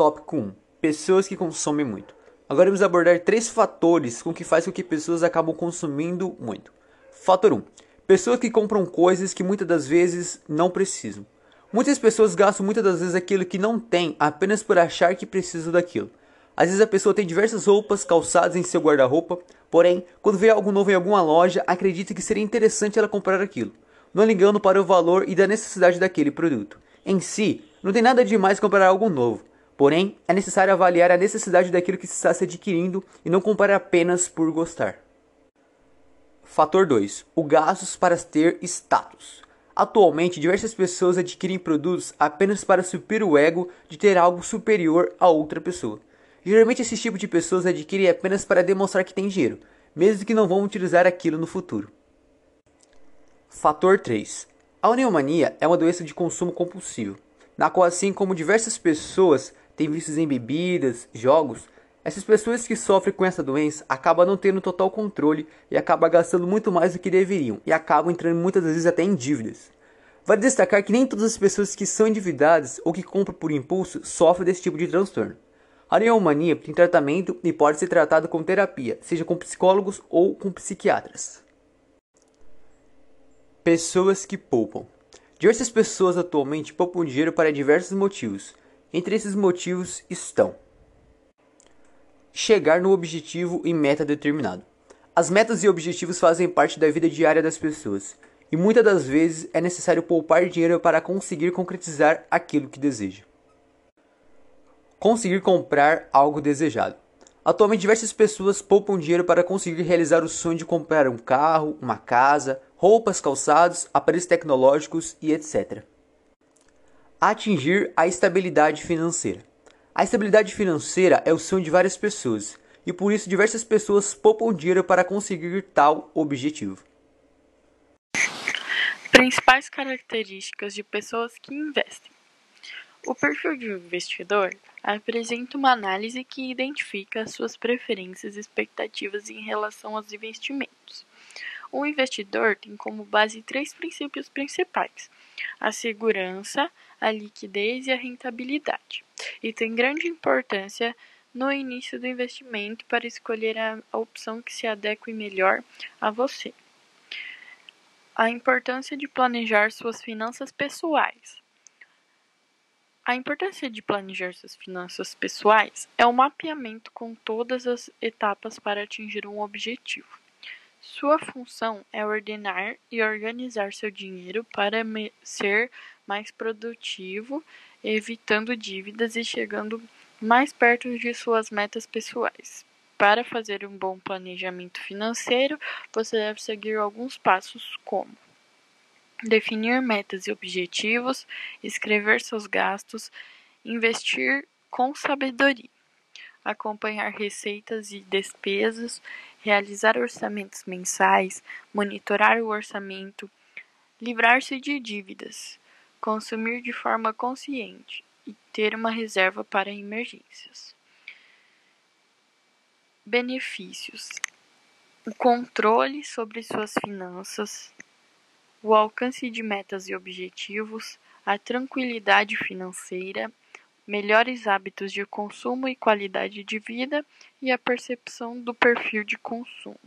Tópico 1. Pessoas que consomem muito. Agora vamos abordar três fatores com que faz com que pessoas acabam consumindo muito. Fator 1. Pessoas que compram coisas que muitas das vezes não precisam. Muitas pessoas gastam muitas das vezes aquilo que não tem apenas por achar que precisam daquilo. Às vezes a pessoa tem diversas roupas, calçados em seu guarda-roupa, porém, quando vê algo novo em alguma loja, acredita que seria interessante ela comprar aquilo, não ligando para o valor e da necessidade daquele produto. Em si, não tem nada de mais comprar algo novo, porém, é necessário avaliar a necessidade daquilo que se está se adquirindo e não comprar apenas por gostar. Fator 2. O gastos para ter status. Atualmente, diversas pessoas adquirem produtos apenas para suprir o ego de ter algo superior a outra pessoa. Geralmente, esse tipo de pessoas adquirem apenas para demonstrar que tem dinheiro, mesmo que não vão utilizar aquilo no futuro. Fator 3. A uniomania é uma doença de consumo compulsivo, na qual, assim como diversas pessoas têm vícios em bebidas, jogos, essas pessoas que sofrem com essa doença acabam não tendo total controle e acabam gastando muito mais do que deveriam e acabam entrando muitas vezes até em dívidas. Vale destacar que nem todas as pessoas que são endividadas ou que compram por impulso sofrem desse tipo de transtorno. A neomania tem tratamento e pode ser tratada com terapia, seja com psicólogos ou com psiquiatras. Pessoas que poupam. Diversas pessoas atualmente poupam dinheiro para diversos motivos. Entre esses motivos estão: chegar no objetivo e meta determinado. As metas e objetivos fazem parte da vida diária das pessoas, e muitas das vezes é necessário poupar dinheiro para conseguir concretizar aquilo que deseja. Conseguir comprar algo desejado. Atualmente, diversas pessoas poupam dinheiro para conseguir realizar o sonho de comprar um carro, uma casa, roupas, calçados, aparelhos tecnológicos e etc. Atingir a estabilidade financeira. A estabilidade financeira é o sonho de várias pessoas, e por isso diversas pessoas poupam dinheiro para conseguir tal objetivo. Principais características de pessoas que investem. O perfil de investidor apresenta uma análise que identifica suas preferências e expectativas em relação aos investimentos. Um investidor tem como base três princípios principais: a segurança, a liquidez e a rentabilidade, e tem grande importância no início do investimento para escolher a opção que se adeque melhor a você. A importância de planejar suas finanças pessoais. A importância de planejar suas finanças pessoais é o mapeamento com todas as etapas para atingir um objetivo. Sua função é ordenar e organizar seu dinheiro para ser mais produtivo, evitando dívidas e chegando mais perto de suas metas pessoais. Para fazer um bom planejamento financeiro, você deve seguir alguns passos, como definir metas e objetivos, escrever seus gastos, investir com sabedoria, acompanhar receitas e despesas, realizar orçamentos mensais, monitorar o orçamento, livrar-se de dívidas, consumir de forma consciente e ter uma reserva para emergências. Benefícios: o controle sobre suas finanças, o alcance de metas e objetivos, a tranquilidade financeira, melhores hábitos de consumo e qualidade de vida e a percepção do perfil de consumo.